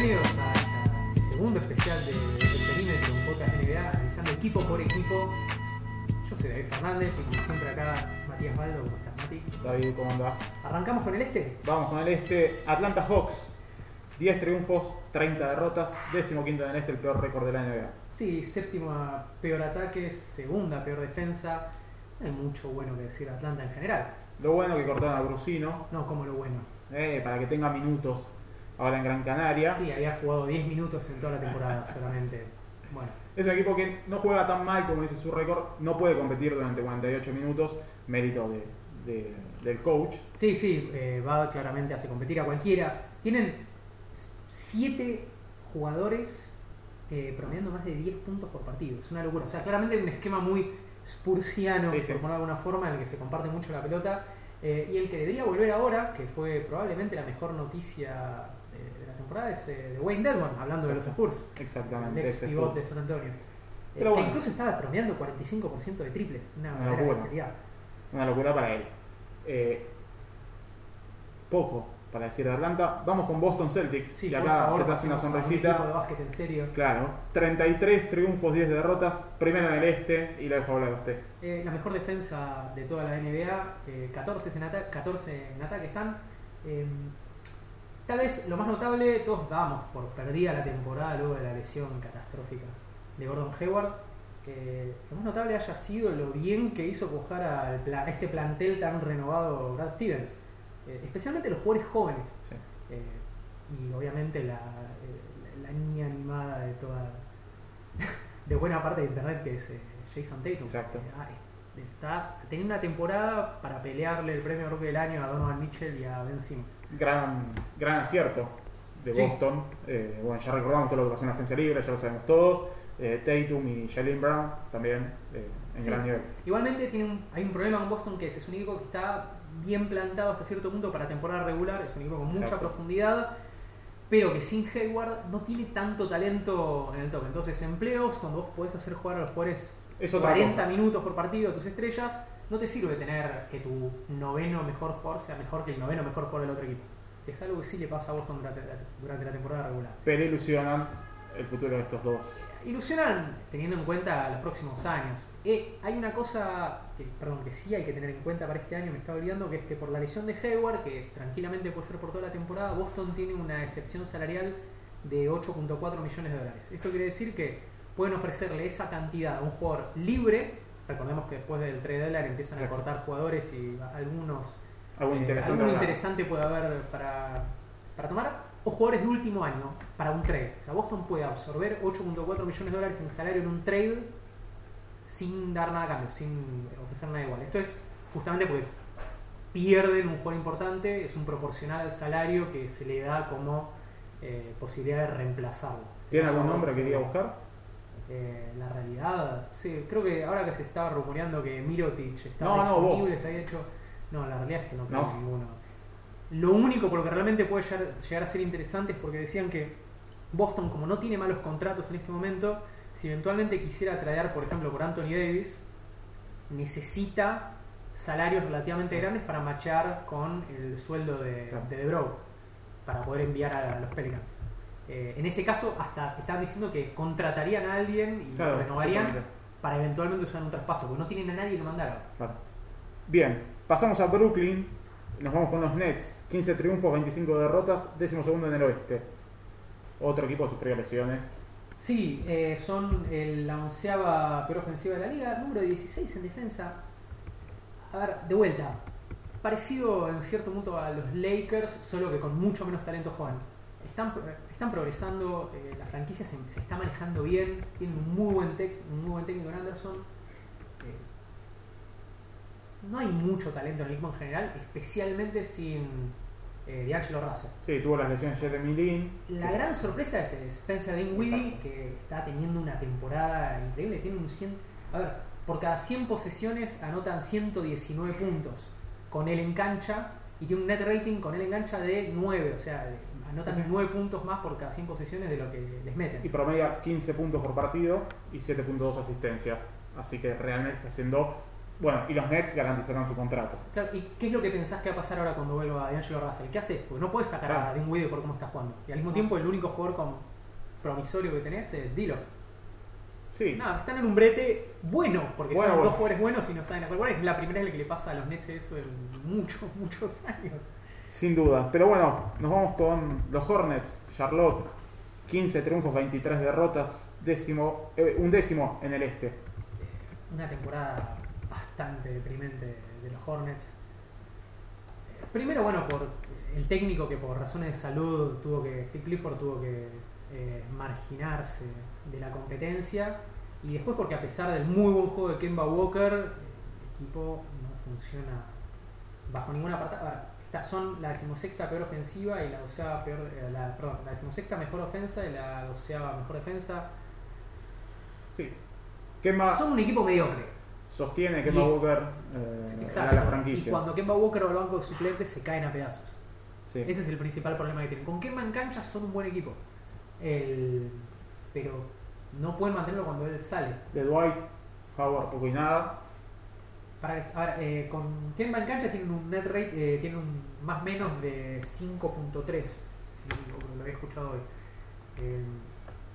bienvenidos a este segundo especial de, del Perímetro, un podcast de NBA, analizando equipo por equipo. Yo soy David Fernández y como siempre acá Matías Baldo, ¿cómo estás Mati? David, ¿cómo andás? ¿Arrancamos con el este? Vamos con el este. Atlanta Hawks. 10 triunfos, 30 derrotas. Décimo quinto en el este, el peor récord de la NBA. Sí, séptima peor ataque, segunda peor defensa. No hay mucho bueno que decir de Atlanta en general. Lo bueno que cortaron a Brusino, No como lo bueno. eh, para que tenga minutos ahora en Gran Canaria. Sí, había jugado 10 minutos en toda la temporada solamente. Bueno, Es un equipo que no juega tan mal como dice su récord. No puede competir durante 48 minutos. Mérito de, de- del coach. Sí, sí, eh, va claramente hace competir a cualquiera. Tienen siete jugadores eh, promediando más de 10 puntos por partido. Es una locura. O sea, claramente un esquema muy spursiano, Sí, por sí. ponerlo de alguna forma, en el que se comparte mucho la pelota. Eh, y el que debería volver ahora, que fue probablemente la mejor noticia temporada, es eh, de Wayne Dedmon, hablando de los Spurs. Exactamente. El ex pivot de San Antonio. Eh, que incluso estaba promediando 45% de triples. Una Una locura. Una locura para él. Eh, poco para decir de Atlanta. Vamos con Boston Celtics. Sí, y acá favor, se una sonrisita. de básquet en serio. Claro, 33 triunfos, 10 derrotas, primero en el este y la dejo hablar a usted. Eh, la mejor defensa de toda la NBA, eh, 14, en ata- 14 en ataque están. Tal vez lo más notable, todos dábamos por perdida la temporada luego de la lesión catastrófica de Gordon Hayward. Eh, lo más notable haya sido lo bien que hizo pla- a este plantel tan renovado Brad Stevens, Eh, especialmente los jugadores jóvenes. Sí. Eh, y obviamente la, eh, la niña animada de toda de buena parte de internet que es Jason Tatum Exacto. Ah, está teniendo una temporada para pelearle el premio rookie del año a Donovan Mitchell y a Ben Simmons Gran, gran acierto de Sí. Boston. Eh, bueno, ya recordamos todo lo que pasó en la agencia libre, ya lo sabemos todos. Eh, Tatum y Jalen Brown también eh, en Sí. gran nivel. igualmente tiene un- hay un problema con Boston que es, es un equipo que está bien plantado hasta cierto punto para temporada regular es un equipo con mucha Exacto. profundidad pero que sin Hayward no tiene tanto talento en el top entonces en playoffs cuando vos podés hacer jugar a los jugadores Es otra 40 cosa. minutos por partido tus estrellas, no te sirve tener que tu noveno mejor jugador sea mejor que el noveno mejor jugador del otro equipo. Es algo que sí le pasa a Boston durante la, durante la temporada regular. Pero ilusionan el futuro de estos dos. Ilusionan teniendo en cuenta los próximos años. Eh, hay una cosa que, perdón, que sí hay que tener en cuenta para este año, me estaba olvidando, que es que por la lesión de Hayward, que tranquilamente puede ser por toda la temporada, Boston tiene una excepción salarial de 8.4 millones de dólares. Esto quiere decir que pueden ofrecerle esa cantidad a un jugador libre. Recordemos que después del trade deadline empiezan a cortar jugadores y algunos Algo eh, interesante. alguno hablar. interesante puede haber para, para tomar. O jugadores de último año para un trade. O sea, Boston puede absorber 8.4 millones de dólares en salario en un trade sin dar nada a cambio, sin ofrecer nada igual. Esto es justamente porque pierden un jugador importante, es un proporcional al salario que se le da como eh, posibilidad de reemplazarlo. ¿Tiene algún nombre que quería buscar? Eh, la realidad, sí, creo que ahora que se estaba rumoreando que Mirotic estaba No, no, disponible, se había hecho. No, la realidad es que no creo No. ninguno. Lo único por lo que realmente puede llegar, a ser interesante es porque decían que Boston, como no tiene malos contratos en este momento, si eventualmente quisiera traer, por ejemplo, por Anthony Davis, necesita salarios relativamente grandes para machear con el sueldo de, Claro. de DeBro para poder enviar a, los Pelicans. Eh, en ese caso, hasta estaban diciendo que contratarían a alguien y Claro, lo renovarían para eventualmente usar un traspaso, porque no tienen a nadie que mandar. Claro. Bien, pasamos a Brooklyn. Nos vamos con los Nets. 15 triunfos, 25 derrotas. Décimo segundo en el oeste. Otro equipo sufrió lesiones. Sí, eh, son el- la onceava peor ofensiva de la liga, número 16 en defensa. A ver, de vuelta, parecido en cierto punto a los Lakers, solo que con mucho menos talento joven. Están, están progresando, eh, la franquicia se, se está manejando bien, tienen un muy buen, tec- un muy buen técnico en Anderson. Eh, no hay mucho talento en el equipo en general, especialmente sin eh, D'Angelo Russell. Sí, tuvo las lesiones Jeremy Lin. La gran sorpresa es el Spencer Dinwiddie, que está teniendo una temporada increíble. Tiene un 100, a ver, por cada 100 posesiones anotan 119 puntos con él en cancha y tiene un net rating con él en cancha de 9, o sea, anotan 9 puntos más por cada 100 posesiones de lo que les meten. Y promedia 15 puntos por partido y 7.2 asistencias. Así que realmente está siendo Bueno, y los Nets garantizarán su contrato. Claro, ¿Y qué es lo que pensás que va a pasar ahora cuando vuelva D'Angelo Russell? ¿Qué haces? Porque no puedes sacar a Claro. Dinwiddie por cómo está jugando. Y al mismo tiempo el único jugador con promisorio que tenés es Dilo. Sí, Nada, están en un brete bueno, porque Bueno, son bueno. dos jugadores buenos y no saben a cuál jugar. Es la primera vez que le pasa a los Nets eso en muchos, muchos años. Sin duda. Pero bueno, nos vamos con los Hornets, Charlotte, 15 triunfos, 23 derrotas, décimo, eh, un décimo en el este. Una temporada bastante deprimente de los Hornets. Eh, Primero, bueno, por el técnico que por razones de salud tuvo que, Steve Clifford tuvo que eh, marginarse de la competencia. Y después porque a pesar del muy buen juego de Kemba Walker, el equipo no funciona bajo ninguna apartado. Son la decimosexta peor ofensiva y la doceava peor, eh, la, perdón, la decimosexta mejor ofensa y la doceava mejor defensa. Sí. Kemba Son un equipo mediocre. sostiene Y- Kemba Walker eh, Exacto. la Y franquicia. cuando Kemba Walker va al banco de suplentes se caen a pedazos. Sí. Ese es el principal problema que tienen. Con Kemba en cancha son un buen equipo. El- Pero no pueden mantenerlo cuando él sale. De Dwight, Howard, poco y nada. Para ahora, eh, con Kemba en cancha tienen un net rate, eh, tienen un más menos de 5.3. Si lo había escuchado hoy. Eh,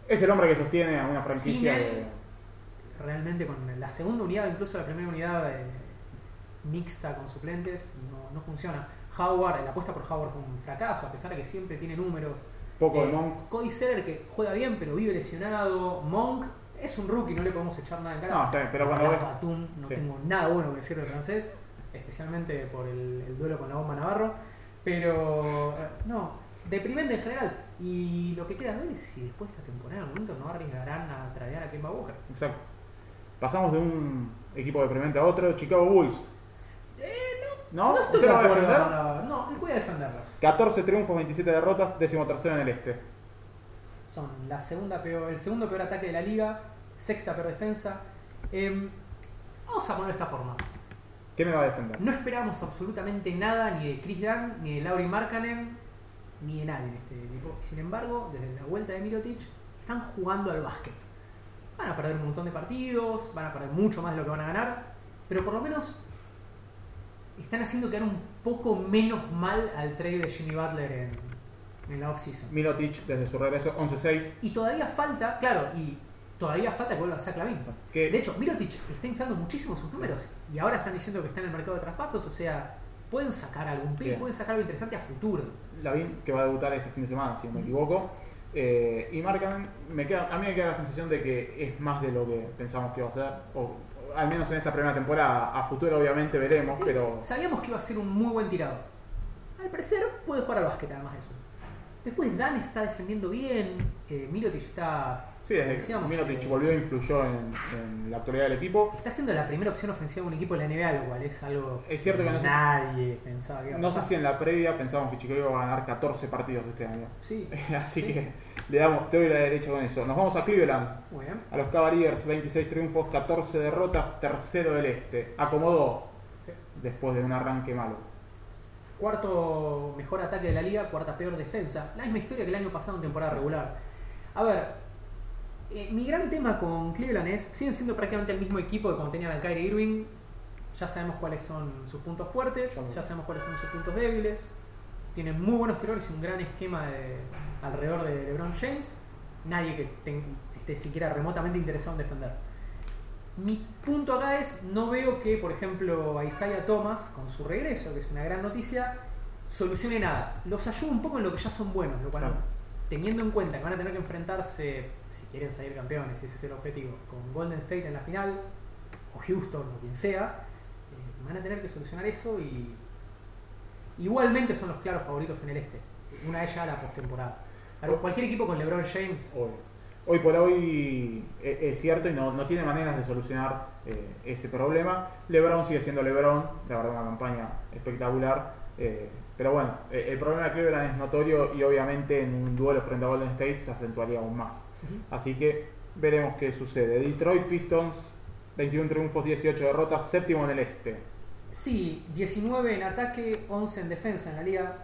Es el hombre que sostiene a una franquicia. Sin él, de- realmente con la segunda unidad, incluso la primera unidad eh, mixta con suplentes, no, no funciona. Howard, la apuesta por Howard fue un fracaso, a pesar de que siempre tiene números. poco Eh, de Monk. Cody Seller que juega bien, pero vive lesionado. Monk es un rookie, no le podemos echar nada en cara. No, está bien, pero cuando ves- Batum, no Sí. tengo nada bueno que decir de francés, especialmente por el, el duelo con la bomba Navarro. Pero eh, no, deprimente en general. Y lo que queda de ver es si después de esta temporada en momento no arriesgarán a traer a Kemba Walker. Exacto. Pasamos de un equipo deprimente a otro, Chicago Bulls. ¿No? No estoy ¿Usted de lo va a acuerdo. defender? No, no, no, voy a defenderlos. 14 triunfos, 27 derrotas, décimo tercero en el este. Son la segunda peor, el segundo peor ataque de la liga, sexta peor defensa. Em, vamos a ponerlo de esta forma. ¿Qué me va a defender? No esperamos absolutamente nada ni de Chris Dunn, ni de Lauri Markkanen, ni de nadie en este equipo. Sin embargo, desde la vuelta de Mirotic, están jugando al básquet. Van a perder un montón de partidos, van a perder mucho más de lo que van a ganar, pero por lo menos están haciendo quedar un poco menos mal al trade de Jimmy Butler en, en la offseason. Milotic desde su regreso 11-6. Y todavía falta, claro, y todavía falta que vuelva a Zach Lavin. Que- De hecho, Mirotic está inflando muchísimo sus números. Y ahora están diciendo que está en el mercado de traspasos, o sea, pueden sacar algún Bien. pueden sacar algo interesante a futuro. Lavín, que va a debutar este fin de semana, si no me equivoco. Eh, y Markkanen, me queda, a mí me queda la sensación de que es más de lo que pensamos que iba a ser. O, o al menos en esta primera temporada. A futuro, obviamente, veremos. Pero Sabíamos que iba a ser un muy buen tirado. Al parecer puede jugar al básquet además de eso. Después Dan está defendiendo bien, eh, Mirotic está... sí, decíamos, Milotic eh, volvió influyó en, en la actualidad del equipo. Está siendo la primera opción ofensiva de un equipo de la NBA, lo cual es algo Es cierto que no nadie pensaba que iba a No sé si en la previa pensábamos que Chicago iba a ganar 14 partidos este año. Sí, Así Sí. que le damos, te doy la derecha con eso. Nos vamos a Cleveland. muy bien. A los Cavaliers, 26 triunfos, 14 derrotas, tercero del este. Acomodó Sí. después de un arranque malo. Cuarto mejor ataque de la liga, cuarta peor defensa. La misma historia que el año pasado en temporada regular. A ver, eh, mi gran tema con Cleveland es, siguen siendo prácticamente el mismo equipo que cuando tenían a Kyrie Irving. Ya sabemos cuáles son sus puntos fuertes, ya sabemos cuáles son sus puntos débiles. Tienen muy buenos tiradores y un gran esquema de- alrededor de LeBron James. Nadie que ten- esté siquiera remotamente interesado en defender. Mi punto acá es, no veo que, por ejemplo, a Isaiah Thomas, con su regreso, que es una gran noticia, solucione nada. Los ayuda un poco en lo que ya son buenos, lo cual, Claro. teniendo en cuenta que van a tener que enfrentarse, si quieren salir campeones, si ese es el objetivo, con Golden State en la final, o Houston, o quien sea, eh, van a tener que solucionar eso y igualmente son los claros favoritos en el este. Una de ellas a la postemporada. Claro, Cualquier equipo con LeBron James hoy por hoy eh, es cierto y no, no tiene maneras de solucionar eh, ese problema. LeBron sigue siendo LeBron, la verdad una campaña espectacular. eh, pero bueno, eh, el problema de Cleveland es notorio y obviamente en un duelo frente a Golden State se acentuaría aún más. Así que veremos qué sucede. Detroit Pistons, 21 triunfos, 18 derrotas, séptimo en el este. Sí, 19 en ataque, 11 en defensa en la liga.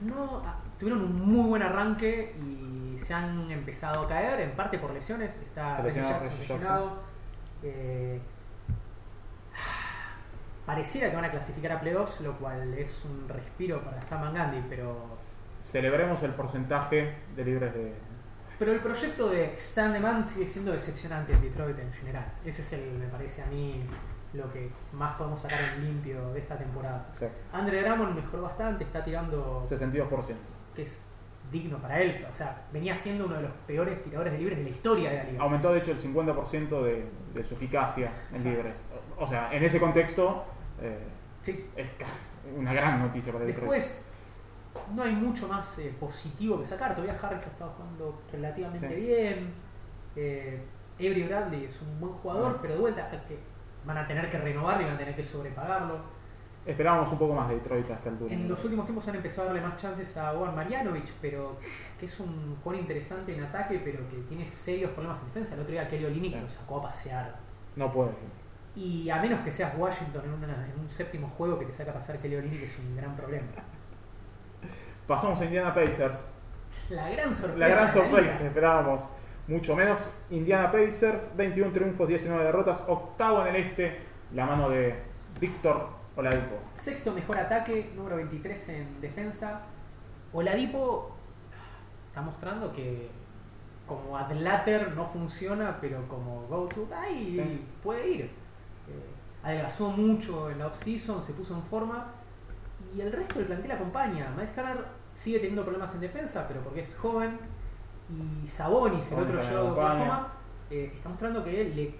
No, ah, tuvieron un muy buen arranque y se han empezado a caer, en parte por lesiones. Está lesionado Jackson lesionado. Eh, pareciera que van a clasificar a playoffs, lo cual es un respiro para Staman Gandhi, pero Celebremos el porcentaje de libres de. Pero el proyecto de Stan Demand sigue siendo decepcionante en Detroit en general. Ese es el, me parece a mí, lo que más podemos sacar en limpio de esta temporada. Sí, Andre Drummond mejoró bastante, está tirando 62%. que es digno para él. O sea, venía siendo uno de los peores tiradores de libres de la historia de la liga. Aumentó de hecho el 50% de, de su eficacia en libres. O sea, en ese contexto eh, Sí. es una gran noticia para Detroit. Después, no hay mucho más eh, positivo que sacar. Todavía Harris ha estado jugando relativamente Sí. bien. Eh, Avery Bradley es un buen jugador, Mm. pero de vuelta que van a tener que renovarlo y van a tener que sobrepagarlo. Esperábamos un poco más de Detroit a esta altura. En los últimos tiempos han empezado a darle más chances a Juan Marjanovic, pero que es un jugador interesante en ataque, pero que tiene serios problemas en defensa. El otro día Kelly Olynyk Sí. lo sacó a pasear. No puede. Y a menos que seas Washington en, una- en un séptimo juego que te saca a pasar Kelly Olynyk es un gran problema. Pasamos a Indiana Pacers. La gran sorpresa. La gran la sorpresa, esperábamos mucho menos. Indiana Pacers, 21 triunfos, 19 derrotas, octavo en el este, la mano de Víctor Oladipo. Sexto mejor ataque, número 23 en defensa. Oladipo está mostrando que como adlater no funciona, pero como go-to guy Sí. puede ir. Eh, adelgazó mucho en la off-season, se puso en forma y el resto del plantel acompaña. Miles sigue teniendo problemas en defensa, pero porque es joven. Y Sabonis, el otro yo de. Oklahoma, eh, está mostrando que le,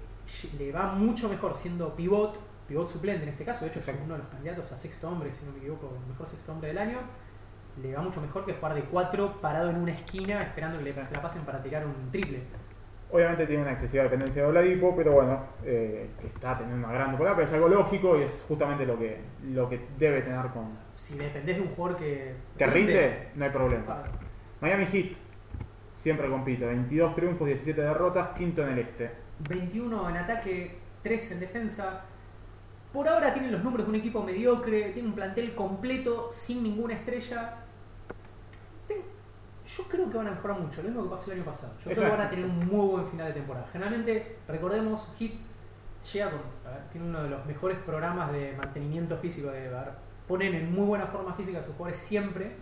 le va mucho mejor siendo pivot, pivot suplente en este caso. De hecho, es Exacto. uno de los candidatos a sexto hombre, si no me equivoco, el mejor sexto hombre del año. Le va mucho mejor que jugar de cuatro parado en una esquina esperando que le, se la pasen para tirar un triple. Obviamente tiene una excesiva dependencia de Oladipo, pero bueno, eh, que está teniendo una gran temporada, pero es algo lógico y es justamente lo que, lo que debe tener con... Si dependés de un jugador que, Que rinde, no hay problema. ah, Miami Heat siempre compite, 22 triunfos, 17 derrotas, quinto en el este. 21 en ataque, 3 en defensa. Por ahora tienen los números de un equipo mediocre, tienen un plantel completo, sin ninguna estrella. Yo creo que van a mejorar mucho, lo mismo que pasó el año pasado. Yo creo que van a tener un muy buen final de temporada. Generalmente, recordemos, Hit llega con, tiene uno de los mejores programas de mantenimiento físico de ver, ponen en muy buena forma física a sus jugadores siempre.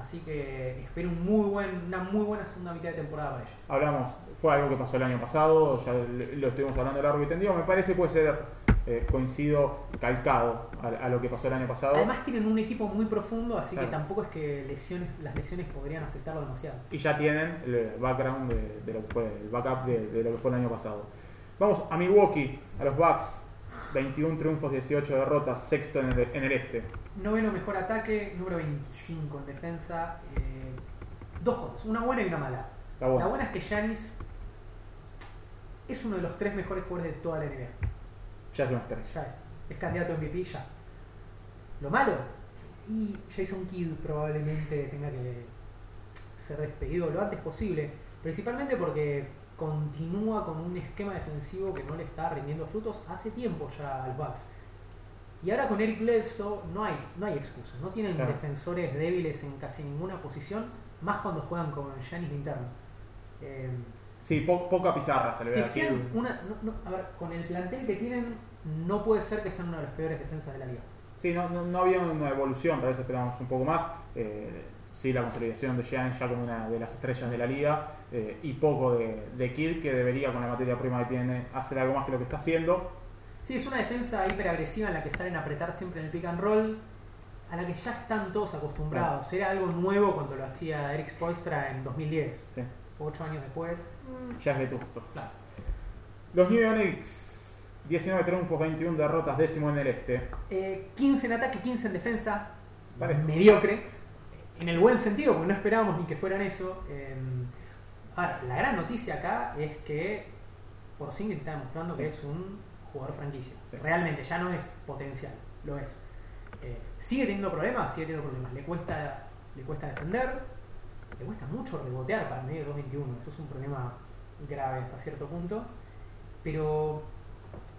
Así que espero un muy buen, una muy buena segunda mitad de temporada para ellos. Hablamos, fue algo que pasó el año pasado, ya lo estuvimos hablando largo y tendido, me parece puede ser eh, coincido, calcado a, a lo que pasó el año pasado. Además tienen un equipo muy profundo, así Claro. que tampoco es que lesiones, las lesiones podrían afectarlo demasiado. y ya tienen el background de, de lo que fue, el backup de, de lo que fue el año pasado. Vamos a Milwaukee, a los Bucks, 21 triunfos, 18 derrotas, sexto en el, en el este. Noveno mejor ataque, número 25 en defensa. eh, dos cosas, una buena y una mala. Está bueno. La buena es que Giannis es uno de los tres mejores jugadores de toda la NBA. Ya es estrella. Ya es. Es candidato a MVP ya. Lo malo, y Jason Kidd probablemente tenga que ser despedido lo antes posible. Principalmente porque continúa con un esquema defensivo que no le está rindiendo frutos hace tiempo ya al Bucks. Y ahora con Eric Bledsoe no hay, no hay excusas. No tienen Claro. defensores débiles en casi ninguna posición, más cuando juegan con Giannis de interno. Eh, Sí, po- poca pizarra se le ve que aquí. sean una, no- no, a ver, con el plantel que tienen, no puede ser que sean una de las peores defensas de la liga. Sí, no, no, no había una evolución, tal vez esperábamos un poco más. Eh, sí, la consolidación de Giannis ya como una de las estrellas de la liga eh, y poco de, de Kidd que debería con la materia prima que tiene hacer algo más que lo que está haciendo. Sí, es una defensa hiperagresiva en la que salen a apretar siempre en el pick and roll, a la que ya están todos acostumbrados. Era algo nuevo cuando lo hacía Eric Spoelstra en 2010, Sí, ocho años después. ya es vetusto. Claro. Los New York Knicks, 19 triunfos, 21 derrotas, décimo en el este. Eh, 15 en ataque, 15 en defensa, Parejo. mediocre, en el buen sentido, porque no esperábamos ni que fueran eso. Eh, ahora, la gran noticia acá es que Porzingis está demostrando que es un jugador franquicia. Sí. Realmente, ya no es potencial, lo es. Eh, sigue teniendo problemas, sigue teniendo problemas. Le cuesta, le cuesta defender, le cuesta mucho rebotear para el medio de 2.21. Eso es un problema grave hasta cierto punto. Pero.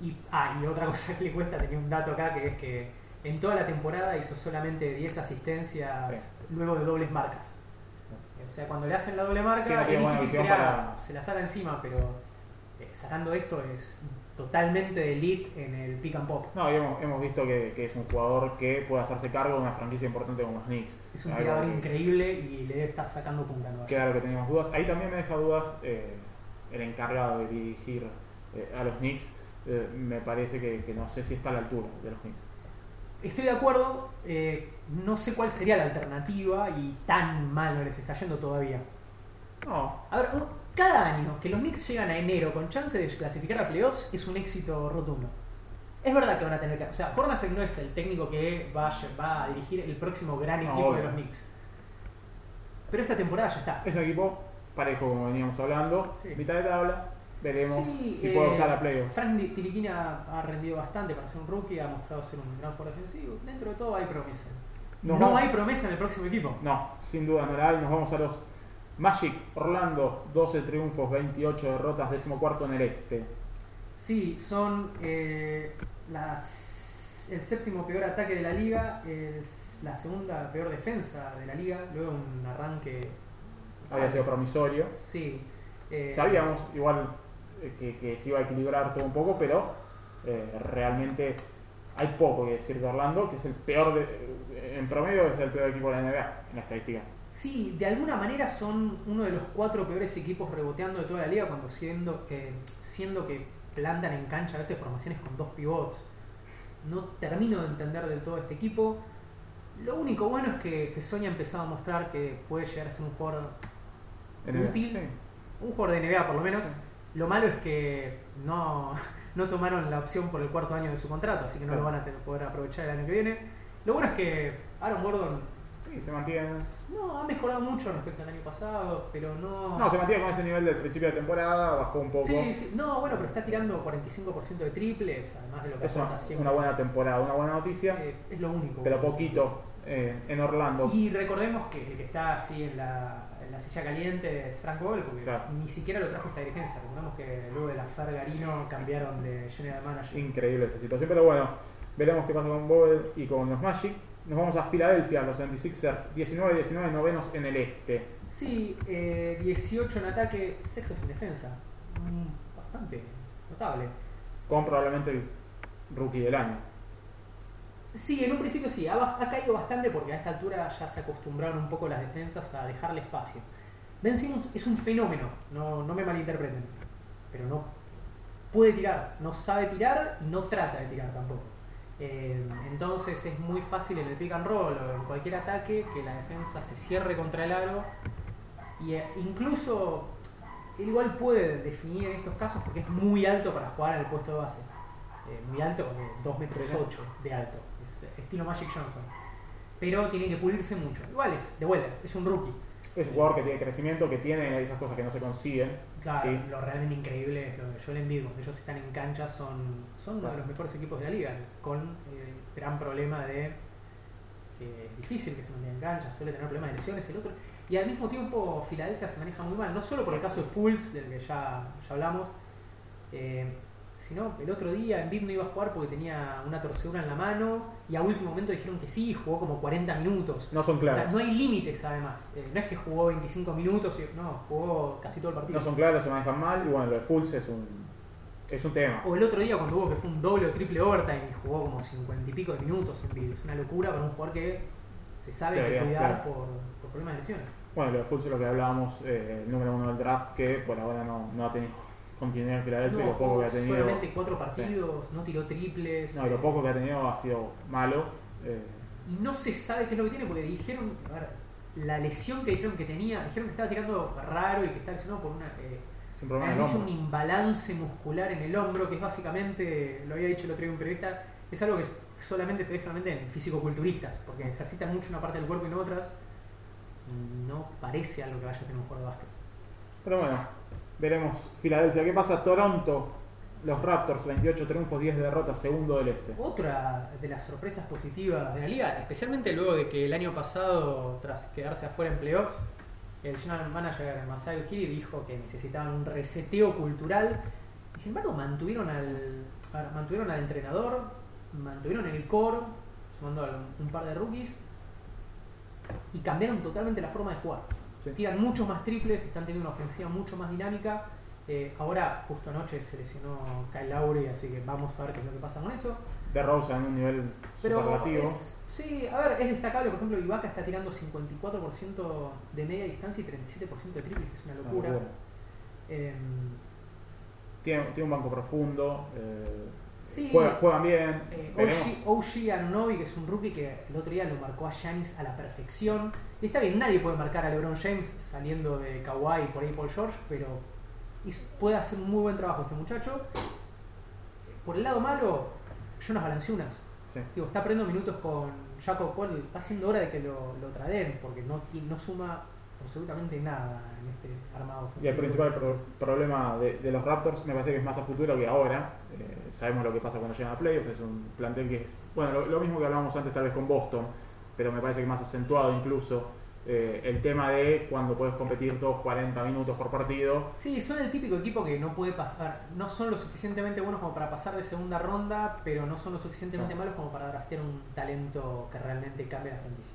Y, ah, y otra cosa que le cuesta, tenía un dato acá que es que en toda la temporada hizo solamente 10 asistencias luego de dobles marcas. O sea, cuando le hacen la doble marca Sí, no es difícil crear, para- se la saca encima, pero eh, sacando esto es totalmente de elite en el pick and pop. No, y hemos, hemos visto que, que es un jugador que puede hacerse cargo de una franquicia importante como los Knicks. Es un que- increíble y le debe estar sacando punta York. Claro que teníamos dudas. Ahí también me deja dudas eh, el encargado de dirigir eh, a los Knicks. Eh, me parece que, que no sé si está a la altura de los Knicks. Estoy de acuerdo, eh, no sé cuál sería la alternativa y tan mal no les está yendo todavía. No, A ver, cada año que los Knicks llegan a enero con chance de clasificar a playoffs es un éxito rotundo. Es verdad que van a tener que. O sea, Hornacek no es el técnico que va a, lle- va a dirigir el próximo gran No, equipo de los Knicks. Pero esta temporada ya está. es un equipo parejo como veníamos hablando. Sí. Mitad de tabla. Veremos Sí, si eh, puede optar a playoffs. Frank Tiriquina ha rendido bastante para ser un rookie, ha mostrado ser un gran jugador defensivo. Dentro de todo hay promesa. Nos no vamos- hay promesa en el próximo equipo. No, sin duda no la hay. Nos vamos a los Magic Orlando. 12 triunfos, 28 derrotas, decimocuarto en el este. Sí, son eh, las, el séptimo peor ataque de la liga, el- la segunda peor defensa de la liga, luego un arranque. Había sido promisorio. Sí. eh, Sabíamos igual eh, que, que se iba a equilibrar todo un poco, pero eh, realmente hay poco que decir de Orlando, que es el peor, de- eh, en promedio es el peor equipo de la NBA en la estadística. Sí, de alguna manera son uno de los cuatro peores equipos reboteando de toda la liga cuando siendo, eh, siendo que plantan en cancha a veces formaciones con dos pivots. No termino de entender del todo este equipo. Lo único bueno es que, que Sonia ha empezado a mostrar que puede llegar a ser un jugador NBA. Útil. Sí. un jugador de NBA por lo menos. Sí. Lo malo es que no, no tomaron la opción por el cuarto año de su contrato, así que no Claro. lo van a tener- poder aprovechar el año que viene. Lo bueno es que Aaron Gordon Sí, se mantiene. no ha mejorado mucho respecto al año pasado, pero no. No, se mantiene con ese nivel del principio de temporada, bajó un poco. Sí, sí, no, bueno, pero está tirando 45% de triples, además de lo que Es una, siempre. una buena temporada, una buena noticia, Eh, es lo único. pero poquito eh, en Orlando. Y recordemos que el que está así en la, la silla caliente es Frank Vogel, porque Claro. ni siquiera lo trajo esta dirigencia. Recordemos que luego de la Fergarino cambiaron de general manager. Increíble esa situación, pero bueno, veremos qué pasa con Bowl y con los Magic. Nos vamos a Filadelfia, los 76ers, 19-19 novenos en el este. Sí, eh, 18 en ataque, sextos en defensa. Mm, bastante notable. Con probablemente el rookie del año. Sí, en un principio sí, ha, caído bastante porque a esta altura ya se acostumbraron un poco las defensas a dejarle espacio. Ben Simmons es un fenómeno, no, no me malinterpreten, pero no puede tirar, no sabe tirar y no trata de tirar tampoco. Eh, entonces es muy fácil en el pick and roll o en cualquier ataque que la defensa se cierre contra el aro y eh, incluso él igual puede definir en estos casos porque es muy alto para jugar en el puesto de base. Eh, muy alto, eh, 2 metros 8 de alto, estilo Magic Johnson. Pero tiene que pulirse mucho. Igual es, de vuelta, es un rookie. Es un jugador que tiene crecimiento, que tiene esas cosas que no se consiguen. Claro, Sí. lo realmente increíble es lo de Joel Embiid, cuando ellos están en cancha, son, son uno de los mejores equipos de la liga, con el gran problema de que es difícil que se mantenga en cancha, suele tener problemas de lesiones, el otro. Y al mismo tiempo Filadelfia se maneja muy mal, no solo por el caso de Fools, del que ya, ya hablamos, eh, sino el otro día Embiid no iba a jugar porque tenía una torcedura en la mano y a último momento dijeron que sí, jugó como 40 minutos. No son O sea, no hay límites además, Eh, no es que jugó 25 minutos, y- no, jugó casi todo el partido. No son claras, se manejan mal. Y bueno, lo de es un, es un tema. O el otro día cuando hubo que fue un doble o triple overtime y jugó como 50 y pico de minutos en Bills. Es una locura para un jugador que se sabe que cuidar claro. por, por problemas de lesiones. Bueno, lo de Fultz es lo que hablábamos, eh, el número uno del draft, que por ahora no, no ha tenido continuidad en Filadelfia. No, lo poco que ha tenido. solamente cuatro partidos, no tiró triples. No, lo poco que ha tenido ha sido malo. eh, Y no se sabe qué es lo que tiene porque dijeron, a ver, la lesión que dijeron que tenía, dijeron que estaba tirando raro y que estaba lesionado por una... eh, han hecho un imbalance muscular en el hombro, que es básicamente, lo había dicho el otro día un periodista, es algo que solamente se ve solamente en fisicoculturistas, porque ejercitan mucho una parte del cuerpo y no otras. No parece algo que vaya a tener un jugador de básquet. Pero bueno, veremos Filadelfia. ¿Qué pasa? Toronto, los Raptors, 28 triunfos, 10 derrotas, segundo del este. Otra de las sorpresas positivas de la liga, especialmente luego de que el año pasado, tras quedarse afuera en playoffs, el general manager Masai Ujiri dijo que necesitaban un reseteo cultural y sin embargo mantuvieron al, mantuvieron al entrenador, mantuvieron el core, sumando a un par de rookies y cambiaron totalmente la forma de jugar. Sí. Tiran muchos más triples, están teniendo una ofensiva mucho más dinámica Eh, ahora, justo anoche se lesionó Kyle Lowry, así que vamos a ver qué es lo que pasa con eso. De Rosa en un nivel Pero superlativo. es- sí, a ver, es destacable, por ejemplo, Ibaka está tirando 54% de media distancia y 37% de triple, que es una Una locura. Em, Tiene, tiene un banco profundo. eh, Sí. juega- juegan bien. Eh. OG, OG que es un rookie que el otro día lo marcó a Giannis a la perfección. Y está bien, nadie puede marcar a LeBron James saliendo de Kawhi y por ahí Paul George, pero puede hacer un muy buen trabajo este muchacho. Por el lado malo, Jonas Valanciunas. Sí. Digo, está perdiendo minutos con Jacob Paul. Va siendo hora de que lo, lo traden, porque no, no suma absolutamente nada en este armado ofensivo. Y el principal pro- problema de, de los Raptors me parece que es más a futuro que ahora. Eh, sabemos lo que pasa cuando llegan a playoffs. Es un plantel que es, bueno, lo, lo mismo que hablábamos antes tal vez con Boston, pero me parece que más acentuado incluso. eh, el tema de cuando puedes competir todos 40 minutos por partido. Sí, son el típico equipo que no puede pasar, no son lo suficientemente buenos como para pasar de segunda ronda, pero no son lo suficientemente No. malos como para draftear un talento que realmente cambie la franquicia.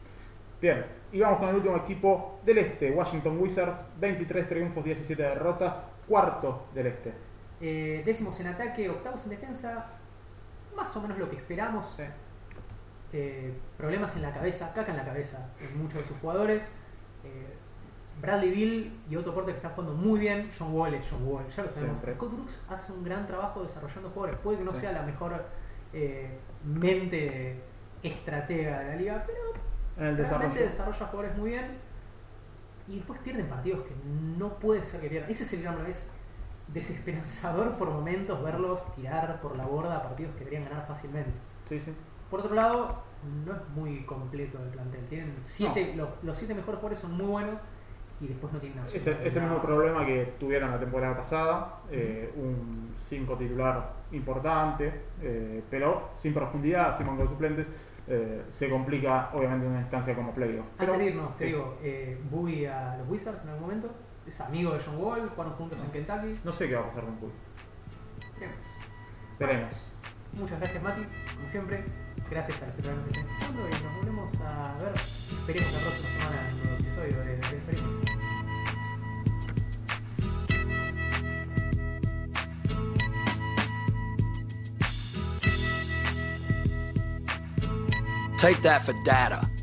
Bien, y vamos con el último equipo del este, Washington Wizards, 23 triunfos, 17 derrotas, cuarto del este. Eh, décimos en ataque, octavos en defensa, más o menos lo que esperamos. Eh, problemas en la cabeza, caca en la cabeza en muchos de sus jugadores. Eh, Bradley Bill y Otto Porter que están jugando muy bien. John Wall es John Wall, ya lo sabemos. Siempre. Cody Brooks hace un gran trabajo desarrollando jugadores. Puede que no Sí. sea la mejor eh, mente estratega de la liga, pero En el desarrollo. realmente desarrolla jugadores muy bien. Y después pierden partidos que no puede ser que pierdan. Ese es el gran problema. Es desesperanzador por momentos verlos tirar por la borda partidos que deberían ganar fácilmente. Sí, sí. Por otro lado, no es muy completo el plantel. Tienen siete, los, los siete mejores jugadores son muy buenos y después no tienen absolutamente ese mismo problema que tuvieron la temporada pasada, eh, un 5 titular importante, eh, pero sin profundidad, sin banco de suplentes, eh, se complica obviamente en una instancia como playoff. Pero, Antes de irnos, te digo, eh, Bowie a los Wizards en algún momento. Es amigo de John Wall, jugaron juntos en Kentucky. No sé qué va a pasar con Poole. Veremos. Veremos. Muchas gracias, Mati, como siempre. Gracias a los que nos estén escuchando y nos volvemos a ver. Esperemos la próxima semana en un nuevo episodio de Experiment. Take that for data.